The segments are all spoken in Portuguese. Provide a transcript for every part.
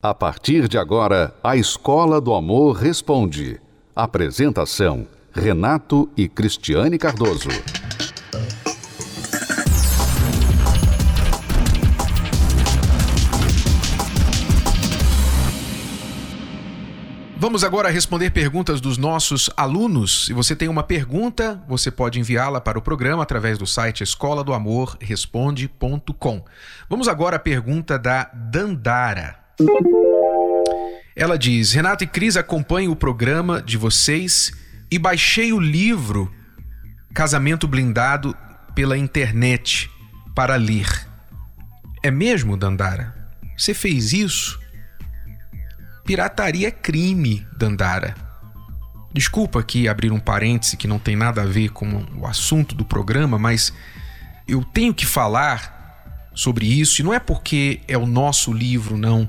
A partir de agora, a Escola do Amor Responde. Apresentação: Renato e Cristiane Cardoso. Vamos agora responder perguntas dos nossos alunos. Se você tem uma pergunta, você pode enviá-la para o programa através do site escola do amor responde.com. Vamos agora à pergunta da Dandara. Ela diz: Renato e Cris acompanhem o programa de vocês e baixei o livro Casamento Blindado pela internet para ler. É mesmo, Dandara? Você fez isso? Pirataria é crime, Dandara. Desculpa aqui abrir um parêntese que não tem nada a ver com o assunto do programa, mas eu tenho que falar sobre isso, e não é porque é o nosso livro, não.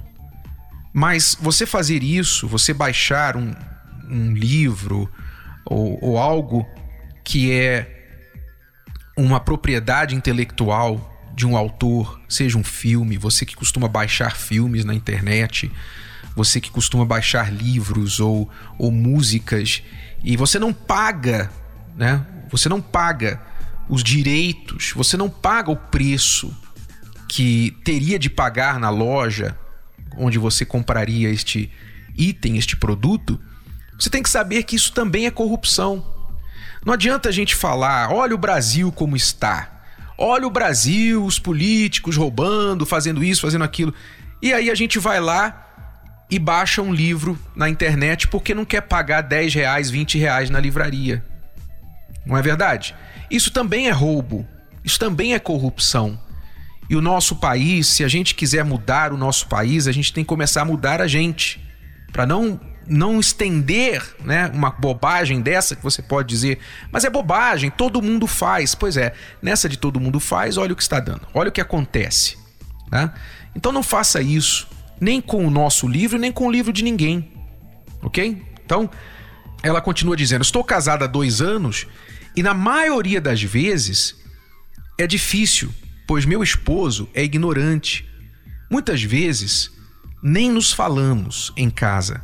Mas você fazer isso, você baixar um, um livro ou, ou algo que é uma propriedade intelectual de um autor, seja um filme, você que costuma baixar filmes na internet, você que costuma baixar livros ou, ou músicas, e você não paga, né? Você não paga os direitos, você não paga o preço que teria de pagar na loja onde você compraria este item, este produto, você tem que saber que isso também é corrupção. Não adianta a gente falar, olha o Brasil como está. Olha o Brasil, os políticos roubando, fazendo isso, fazendo aquilo. E aí a gente vai lá e baixa um livro na internet porque não quer pagar 10 reais, 20 reais na livraria. Não é verdade? Isso também é roubo. Isso também é corrupção. E o nosso país, se a gente quiser mudar o nosso país, a gente tem que começar a mudar a gente. Para não não estender né, uma bobagem dessa que você pode dizer, mas é bobagem, todo mundo faz. Pois é, nessa de todo mundo faz, olha o que está dando, olha o que acontece. Né? Então não faça isso, nem com o nosso livro, nem com o livro de ninguém. Ok? Então, ela continua dizendo: Estou casada há dois anos e na maioria das vezes é difícil pois meu esposo é ignorante. Muitas vezes nem nos falamos em casa.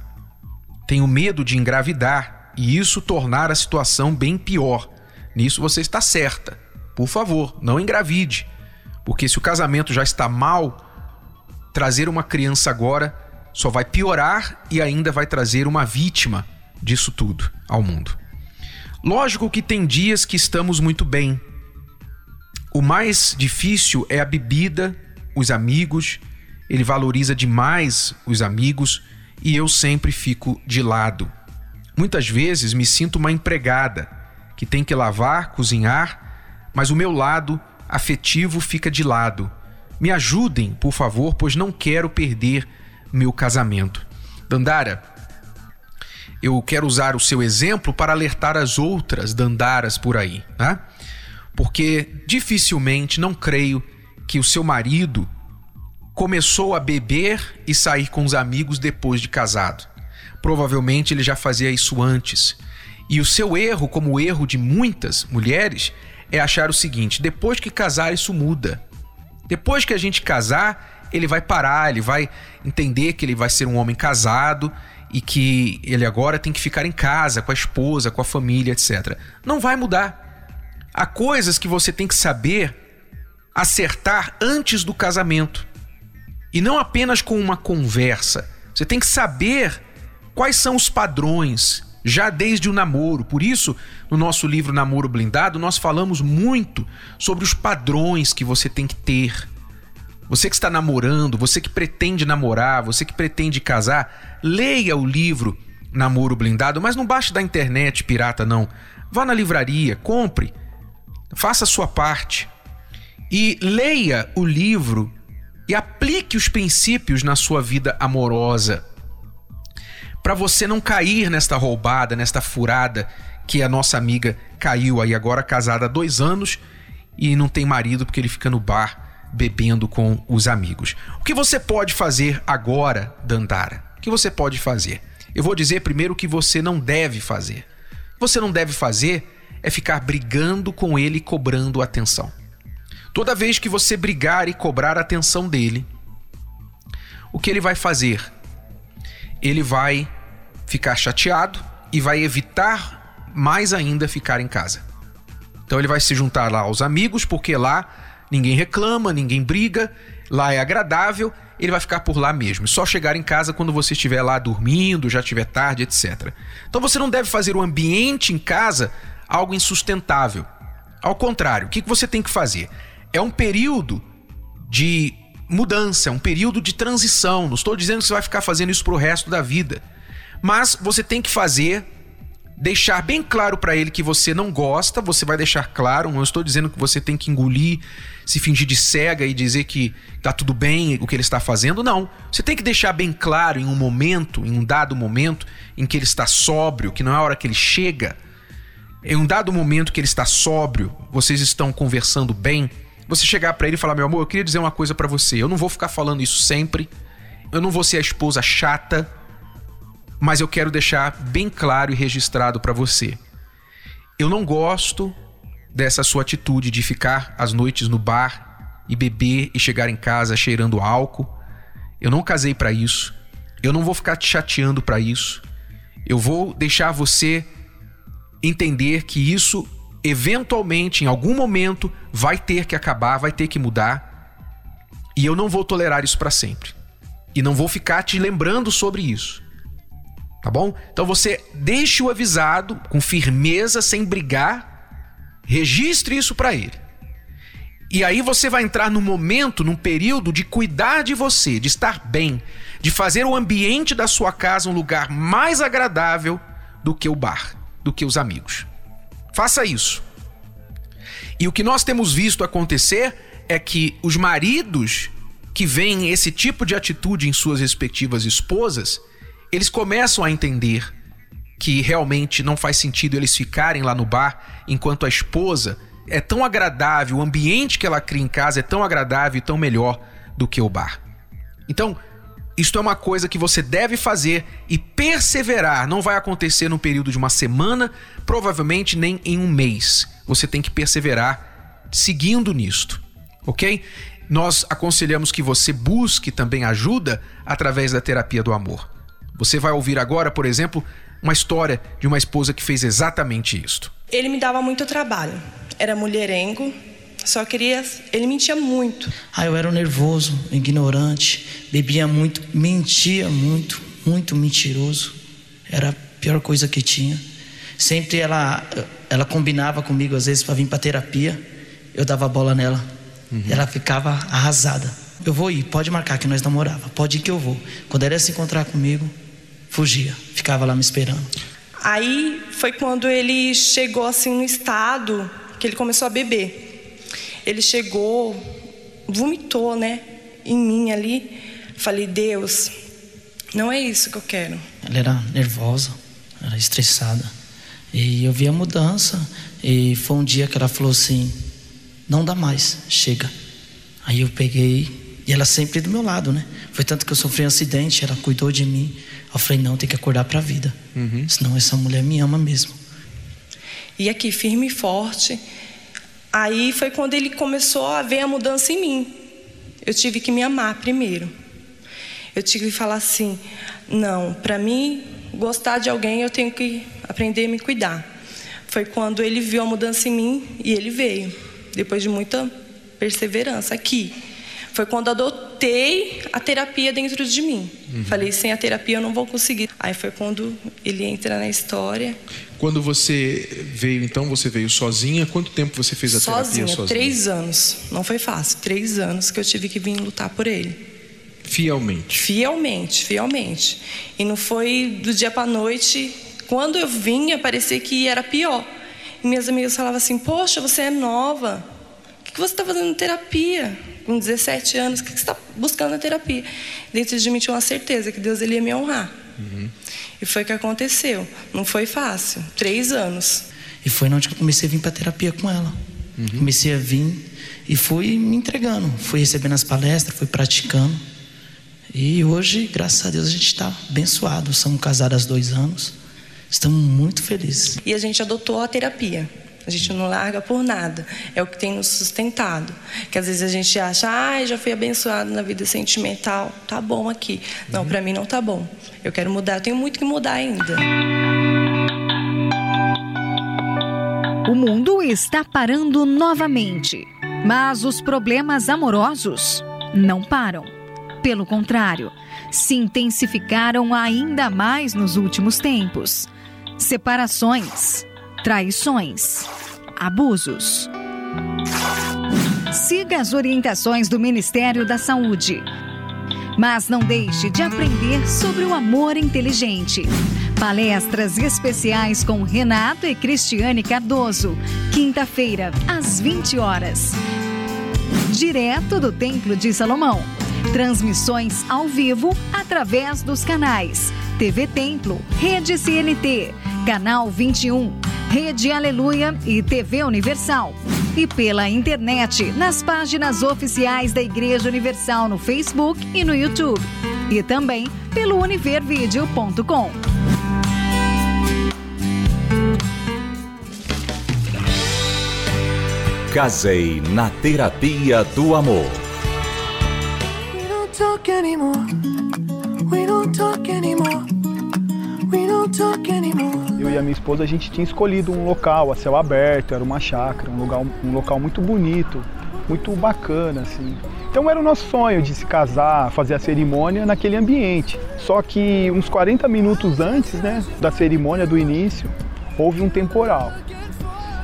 Tenho medo de engravidar e isso tornar a situação bem pior. Nisso você está certa. Por favor, não engravide, porque se o casamento já está mal, trazer uma criança agora só vai piorar e ainda vai trazer uma vítima disso tudo ao mundo. Lógico que tem dias que estamos muito bem, o mais difícil é a bebida, os amigos. Ele valoriza demais os amigos e eu sempre fico de lado. Muitas vezes me sinto uma empregada que tem que lavar, cozinhar, mas o meu lado afetivo fica de lado. Me ajudem, por favor, pois não quero perder meu casamento. Dandara, eu quero usar o seu exemplo para alertar as outras Dandaras por aí, né? Porque dificilmente não creio que o seu marido começou a beber e sair com os amigos depois de casado. Provavelmente ele já fazia isso antes. E o seu erro, como o erro de muitas mulheres, é achar o seguinte: depois que casar, isso muda. Depois que a gente casar, ele vai parar, ele vai entender que ele vai ser um homem casado e que ele agora tem que ficar em casa com a esposa, com a família, etc. Não vai mudar. Há coisas que você tem que saber acertar antes do casamento. E não apenas com uma conversa. Você tem que saber quais são os padrões já desde o namoro. Por isso, no nosso livro Namoro Blindado, nós falamos muito sobre os padrões que você tem que ter. Você que está namorando, você que pretende namorar, você que pretende casar, leia o livro Namoro Blindado, mas não baixe da internet pirata não. Vá na livraria, compre faça a sua parte e leia o livro e aplique os princípios na sua vida amorosa. Para você não cair nesta roubada, nesta furada que a nossa amiga caiu aí agora, casada há dois anos e não tem marido porque ele fica no bar bebendo com os amigos. O que você pode fazer agora, Dandara? O que você pode fazer? Eu vou dizer primeiro o que você não deve fazer. Você não deve fazer é ficar brigando com ele e cobrando atenção. Toda vez que você brigar e cobrar atenção dele, o que ele vai fazer? ele vai ficar chateado e vai evitar mais ainda ficar em casa. Então ele vai se juntar lá aos amigos, porque lá ninguém reclama, ninguém briga, lá é agradável, ele vai ficar por lá mesmo. Só chegar em casa quando você estiver lá dormindo, já estiver tarde, etc. Então você não deve fazer o ambiente em casa algo insustentável. Ao contrário, o que você tem que fazer? É um período de mudança, um período de transição. Não estou dizendo que você vai ficar fazendo isso pro resto da vida. Mas você tem que fazer deixar bem claro para ele que você não gosta, você vai deixar claro, não estou dizendo que você tem que engolir, se fingir de cega e dizer que tá tudo bem o que ele está fazendo, não. Você tem que deixar bem claro em um momento, em um dado momento em que ele está sóbrio, que não é a hora que ele chega, em um dado momento que ele está sóbrio, vocês estão conversando bem, você chegar para ele e falar: "Meu amor, eu queria dizer uma coisa para você. Eu não vou ficar falando isso sempre. Eu não vou ser a esposa chata mas eu quero deixar bem claro e registrado para você. Eu não gosto dessa sua atitude de ficar às noites no bar e beber e chegar em casa cheirando álcool. Eu não casei para isso. Eu não vou ficar te chateando para isso. Eu vou deixar você entender que isso eventualmente, em algum momento, vai ter que acabar, vai ter que mudar. E eu não vou tolerar isso para sempre. E não vou ficar te lembrando sobre isso tá bom? Então você deixe o avisado com firmeza, sem brigar, registre isso para ele. E aí você vai entrar num momento, num período de cuidar de você, de estar bem, de fazer o ambiente da sua casa um lugar mais agradável do que o bar, do que os amigos. Faça isso. E o que nós temos visto acontecer é que os maridos que veem esse tipo de atitude em suas respectivas esposas, eles começam a entender que realmente não faz sentido eles ficarem lá no bar enquanto a esposa é tão agradável, o ambiente que ela cria em casa é tão agradável e tão melhor do que o bar. Então, isto é uma coisa que você deve fazer e perseverar. Não vai acontecer no período de uma semana, provavelmente nem em um mês. Você tem que perseverar seguindo nisto, ok? Nós aconselhamos que você busque também ajuda através da terapia do amor. Você vai ouvir agora, por exemplo, uma história de uma esposa que fez exatamente isto. Ele me dava muito trabalho. Era mulherengo, só queria. Ele mentia muito. Ah, eu era nervoso, ignorante, bebia muito, mentia muito, muito mentiroso. Era a pior coisa que tinha. Sempre ela, ela combinava comigo, às vezes, para vir para terapia. Eu dava bola nela. Uhum. Ela ficava arrasada. Eu vou ir, pode marcar que nós namorava. Pode ir que eu vou. Quando ela ia se encontrar comigo, fugia, ficava lá me esperando. Aí foi quando ele chegou assim no estado que ele começou a beber. Ele chegou, vomitou, né, em mim ali. Falei, Deus, não é isso que eu quero. Ela era nervosa, era estressada. E eu vi a mudança. E foi um dia que ela falou assim: não dá mais, chega. Aí eu peguei, e ela sempre do meu lado, né? Foi tanto que eu sofri um acidente, ela cuidou de mim. Eu falei, não, tem que acordar para a vida. Uhum. Senão essa mulher me ama mesmo. E aqui, firme e forte. Aí foi quando ele começou a ver a mudança em mim. Eu tive que me amar primeiro. Eu tive que falar assim: não, para mim, gostar de alguém, eu tenho que aprender a me cuidar. Foi quando ele viu a mudança em mim e ele veio, depois de muita perseverança aqui. Foi quando adotei a terapia dentro de mim. Uhum. Falei, sem a terapia eu não vou conseguir. Aí foi quando ele entra na história. Quando você veio, então, você veio sozinha? Quanto tempo você fez a sozinha, terapia sozinha? Três anos. Não foi fácil. Três anos que eu tive que vir lutar por ele. Fielmente? Fielmente, fielmente. E não foi do dia para noite. Quando eu vinha, parecia que era pior. E minhas amigas falavam assim: Poxa, você é nova. O que você está fazendo terapia? Com 17 anos, o que você está buscando na terapia? Dentro de mim tinha uma certeza que Deus ele ia me honrar. Uhum. E foi o que aconteceu. Não foi fácil. Três anos. E foi onde eu comecei a vir para terapia com ela. Uhum. Comecei a vir e fui me entregando. Fui recebendo as palestras, fui praticando. E hoje, graças a Deus, a gente está abençoado. Somos casados há dois anos. Estamos muito felizes. E a gente adotou a terapia. A gente não larga por nada. É o que tem nos sustentado. Que às vezes a gente acha, ah, já fui abençoado na vida sentimental, tá bom aqui. Não, uhum. para mim não tá bom. Eu quero mudar, eu tenho muito que mudar ainda. O mundo está parando novamente, mas os problemas amorosos não param. Pelo contrário, se intensificaram ainda mais nos últimos tempos. Separações, traições, abusos. Siga as orientações do Ministério da Saúde. Mas não deixe de aprender sobre o amor inteligente. Palestras especiais com Renato e Cristiane Cardoso. Quinta-feira, às 20 horas. Direto do Templo de Salomão. Transmissões ao vivo através dos canais TV Templo, Rede CNT, Canal 21, Rede Aleluia e TV Universal. E pela internet, nas páginas oficiais da Igreja Universal no Facebook e no YouTube. E também pelo univervideo.com. Casei na terapia do amor. We don't talk anymore. E a minha esposa a gente tinha escolhido um local a céu aberto, era uma chácara, um local, um local muito bonito, muito bacana assim. Então era o nosso sonho de se casar, fazer a cerimônia naquele ambiente. Só que uns 40 minutos antes, né, da cerimônia do início, houve um temporal.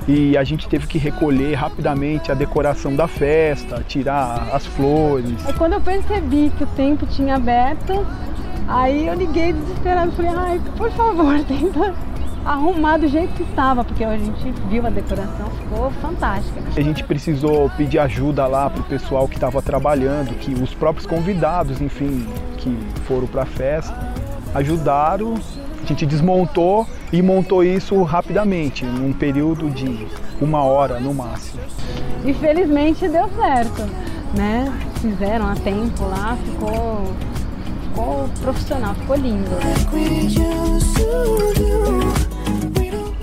E a gente teve que recolher rapidamente a decoração da festa, tirar as flores. É quando eu percebi que o tempo tinha aberto, Aí eu liguei desesperado, falei, ai, por favor, tenta arrumar do jeito que estava, porque a gente viu a decoração, ficou fantástica. A gente precisou pedir ajuda lá para o pessoal que estava trabalhando, que os próprios convidados, enfim, que foram para a festa, ajudaram. A gente desmontou e montou isso rapidamente, num período de uma hora no máximo. E felizmente deu certo, né? Fizeram a tempo lá, ficou ficou profissional, ficou lindo.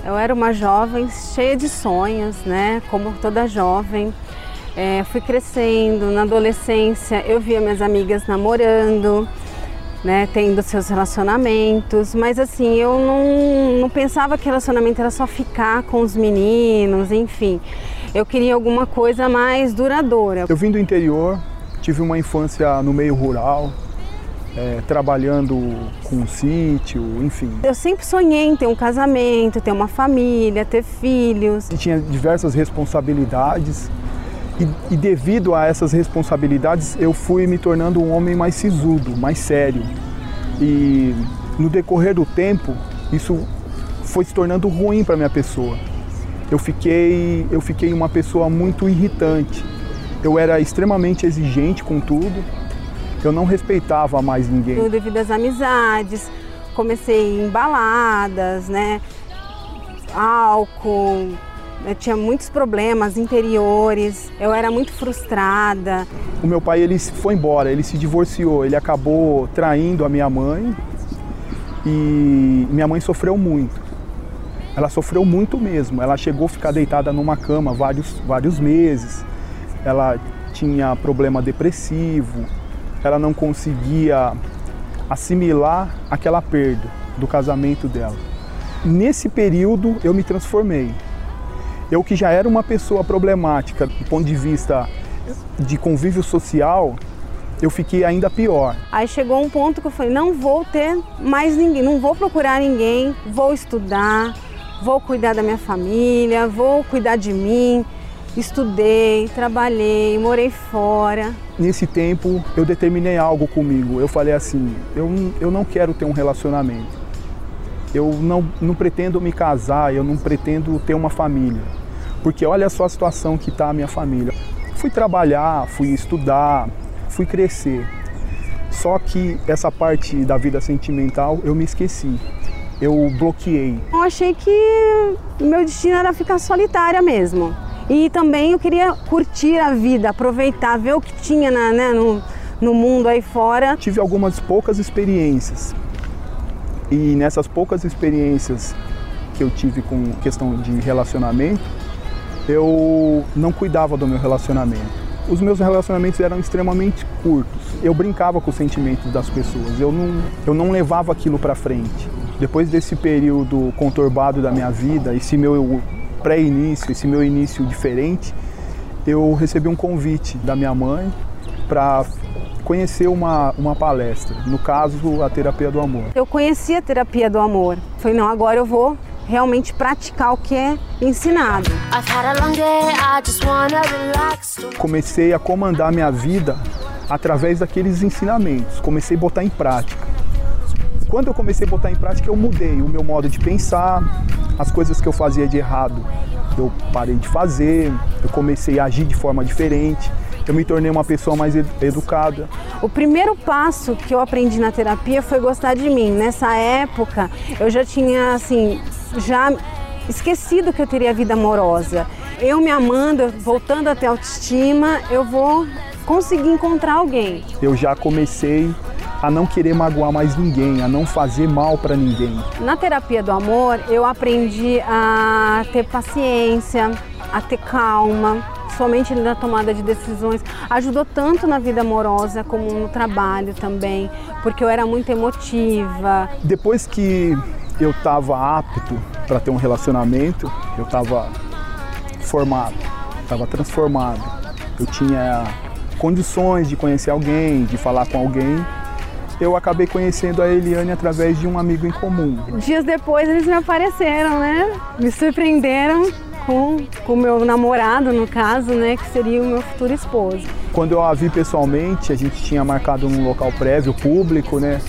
Eu era uma jovem cheia de sonhos, né? Como toda jovem. É, fui crescendo, na adolescência eu via minhas amigas namorando, né, tendo seus relacionamentos, mas assim, eu não, não pensava que relacionamento era só ficar com os meninos, enfim. Eu queria alguma coisa mais duradoura. Eu vim do interior, tive uma infância no meio rural, é, trabalhando com um sítio, enfim. Eu sempre sonhei em ter um casamento, ter uma família, ter filhos. E tinha diversas responsabilidades e, e, devido a essas responsabilidades eu fui me tornando um homem mais sisudo, mais sério. E no decorrer do tempo isso foi se tornando ruim para minha pessoa. Eu fiquei, eu fiquei uma pessoa muito irritante. Eu era extremamente exigente com tudo eu não respeitava mais ninguém. Devido às amizades, comecei em baladas, né? Álcool, eu tinha muitos problemas interiores, eu era muito frustrada. O meu pai ele foi embora, ele se divorciou, ele acabou traindo a minha mãe e minha mãe sofreu muito. Ela sofreu muito mesmo. Ela chegou a ficar deitada numa cama vários, vários meses. Ela tinha problema depressivo, ela não conseguia assimilar aquela perda do casamento dela. Nesse período eu me transformei. Eu que já era uma pessoa problemática do ponto de vista de convívio social, eu fiquei ainda pior. Aí chegou um ponto que eu falei, não vou ter mais ninguém, não vou procurar ninguém, vou estudar, vou cuidar da minha família, vou cuidar de mim, Estudei, trabalhei, morei fora. Nesse tempo eu determinei algo comigo. Eu falei assim: eu, eu não quero ter um relacionamento. Eu não, não pretendo me casar, eu não pretendo ter uma família. Porque olha só a situação que está a minha família. Fui trabalhar, fui estudar, fui crescer. Só que essa parte da vida sentimental eu me esqueci. Eu bloqueei. Eu achei que meu destino era ficar solitária mesmo. E também eu queria curtir a vida, aproveitar, ver o que tinha na, né, no, no mundo aí fora. Tive algumas poucas experiências. E nessas poucas experiências que eu tive com questão de relacionamento, eu não cuidava do meu relacionamento. Os meus relacionamentos eram extremamente curtos. Eu brincava com os sentimentos das pessoas. Eu não, eu não levava aquilo para frente. Depois desse período conturbado da minha vida, esse meu pré-início, esse meu início diferente, eu recebi um convite da minha mãe para conhecer uma, uma palestra, no caso, a terapia do amor. Eu conheci a terapia do amor. Falei, não, agora eu vou realmente praticar o que é ensinado. Comecei a comandar minha vida através daqueles ensinamentos, comecei a botar em prática. Quando eu comecei a botar em prática, eu mudei o meu modo de pensar, as coisas que eu fazia de errado, eu parei de fazer, eu comecei a agir de forma diferente eu me tornei uma pessoa mais educada. O primeiro passo que eu aprendi na terapia foi gostar de mim. Nessa época, eu já tinha assim, já esquecido que eu teria vida amorosa. Eu me amando, voltando a ter autoestima, eu vou conseguir encontrar alguém. Eu já comecei a não querer magoar mais ninguém, a não fazer mal para ninguém. Na terapia do amor, eu aprendi a ter paciência, a ter calma, somente na tomada de decisões. Ajudou tanto na vida amorosa como no trabalho também, porque eu era muito emotiva. Depois que eu estava apto para ter um relacionamento, eu estava formado, estava transformado. Eu tinha condições de conhecer alguém, de falar com alguém. Eu acabei conhecendo a Eliane através de um amigo em comum. Dias depois eles me apareceram, né? Me surpreenderam com o meu namorado, no caso, né, que seria o meu futuro esposo. Quando eu a vi pessoalmente, a gente tinha marcado num local prévio, público, né?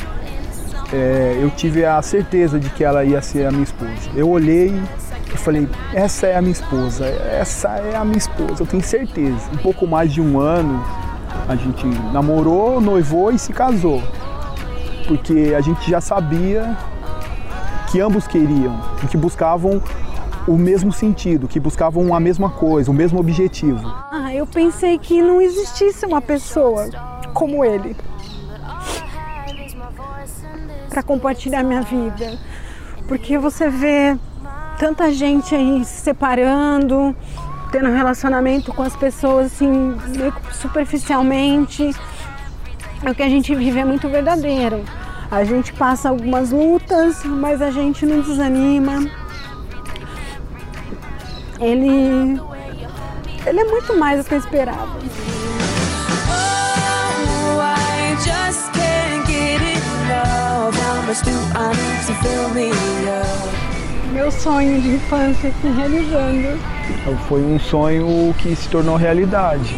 É, eu tive a certeza de que ela ia ser a minha esposa. Eu olhei e falei, essa é a minha esposa, essa é a minha esposa, eu tenho certeza. Um pouco mais de um ano a gente namorou, noivou e se casou. Porque a gente já sabia que ambos queriam, que buscavam o mesmo sentido, que buscavam a mesma coisa, o mesmo objetivo. Ah, eu pensei que não existisse uma pessoa como ele para compartilhar minha vida, porque você vê tanta gente aí se separando, tendo relacionamento com as pessoas assim superficialmente. O que a gente vive é muito verdadeiro. A gente passa algumas lutas, mas a gente não desanima, ele ele é muito mais do que eu esperava. Meu sonho de infância se realizando. Foi um sonho que se tornou realidade.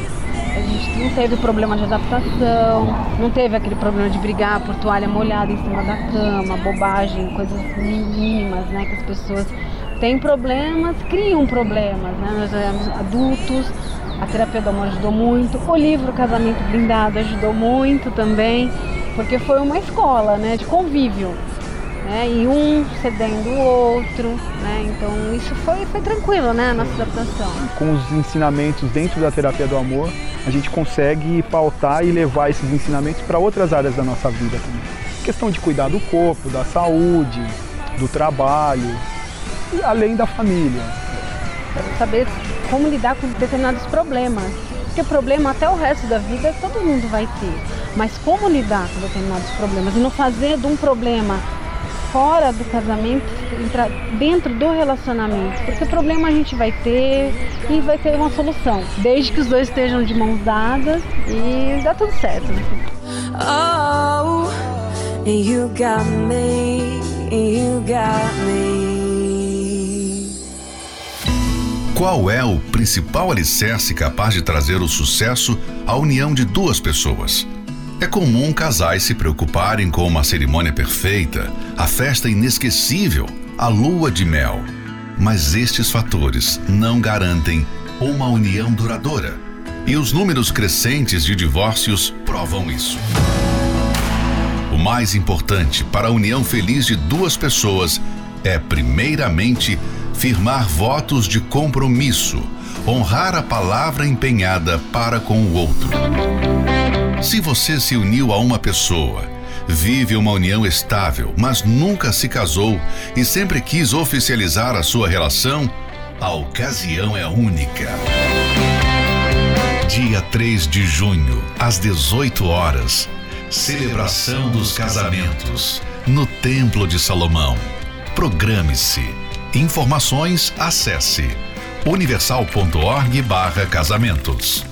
Não teve problema de adaptação, não teve aquele problema de brigar por toalha molhada em cima da cama, bobagem, coisas mínimas, né, que as pessoas têm problemas, criam problemas, né? Nós éramos adultos, a terapia do amor ajudou muito, o livro Casamento Blindado ajudou muito também, porque foi uma escola, né, de convívio. Né, e um cedendo o outro, né? Então isso foi, foi tranquilo, né? A nossa adaptação. Com os ensinamentos dentro da terapia do amor, a gente consegue pautar e levar esses ensinamentos para outras áreas da nossa vida também. Questão de cuidar do corpo, da saúde, do trabalho, e além da família. Saber como lidar com determinados problemas. Porque problema até o resto da vida todo mundo vai ter. Mas como lidar com determinados problemas e não fazer de um problema fora do casamento, entrar dentro do relacionamento. Porque problema a gente vai ter e vai ter uma solução. Desde que os dois estejam de mãos dadas e dá tudo certo. Né? Oh, you got me, you got me. Qual é o principal alicerce capaz de trazer o sucesso à união de duas pessoas? É comum casais se preocuparem com uma cerimônia perfeita, a festa inesquecível, a lua de mel. Mas estes fatores não garantem uma união duradoura. E os números crescentes de divórcios provam isso. O mais importante para a união feliz de duas pessoas é, primeiramente, firmar votos de compromisso, honrar a palavra empenhada para com o outro. Se você se uniu a uma pessoa, vive uma união estável, mas nunca se casou e sempre quis oficializar a sua relação, A ocasião é única. Dia 3 de junho, às 18 horas. Celebração dos casamentos no Templo de Salomão. Programe-se. Informações acesse universal.org/casamentos.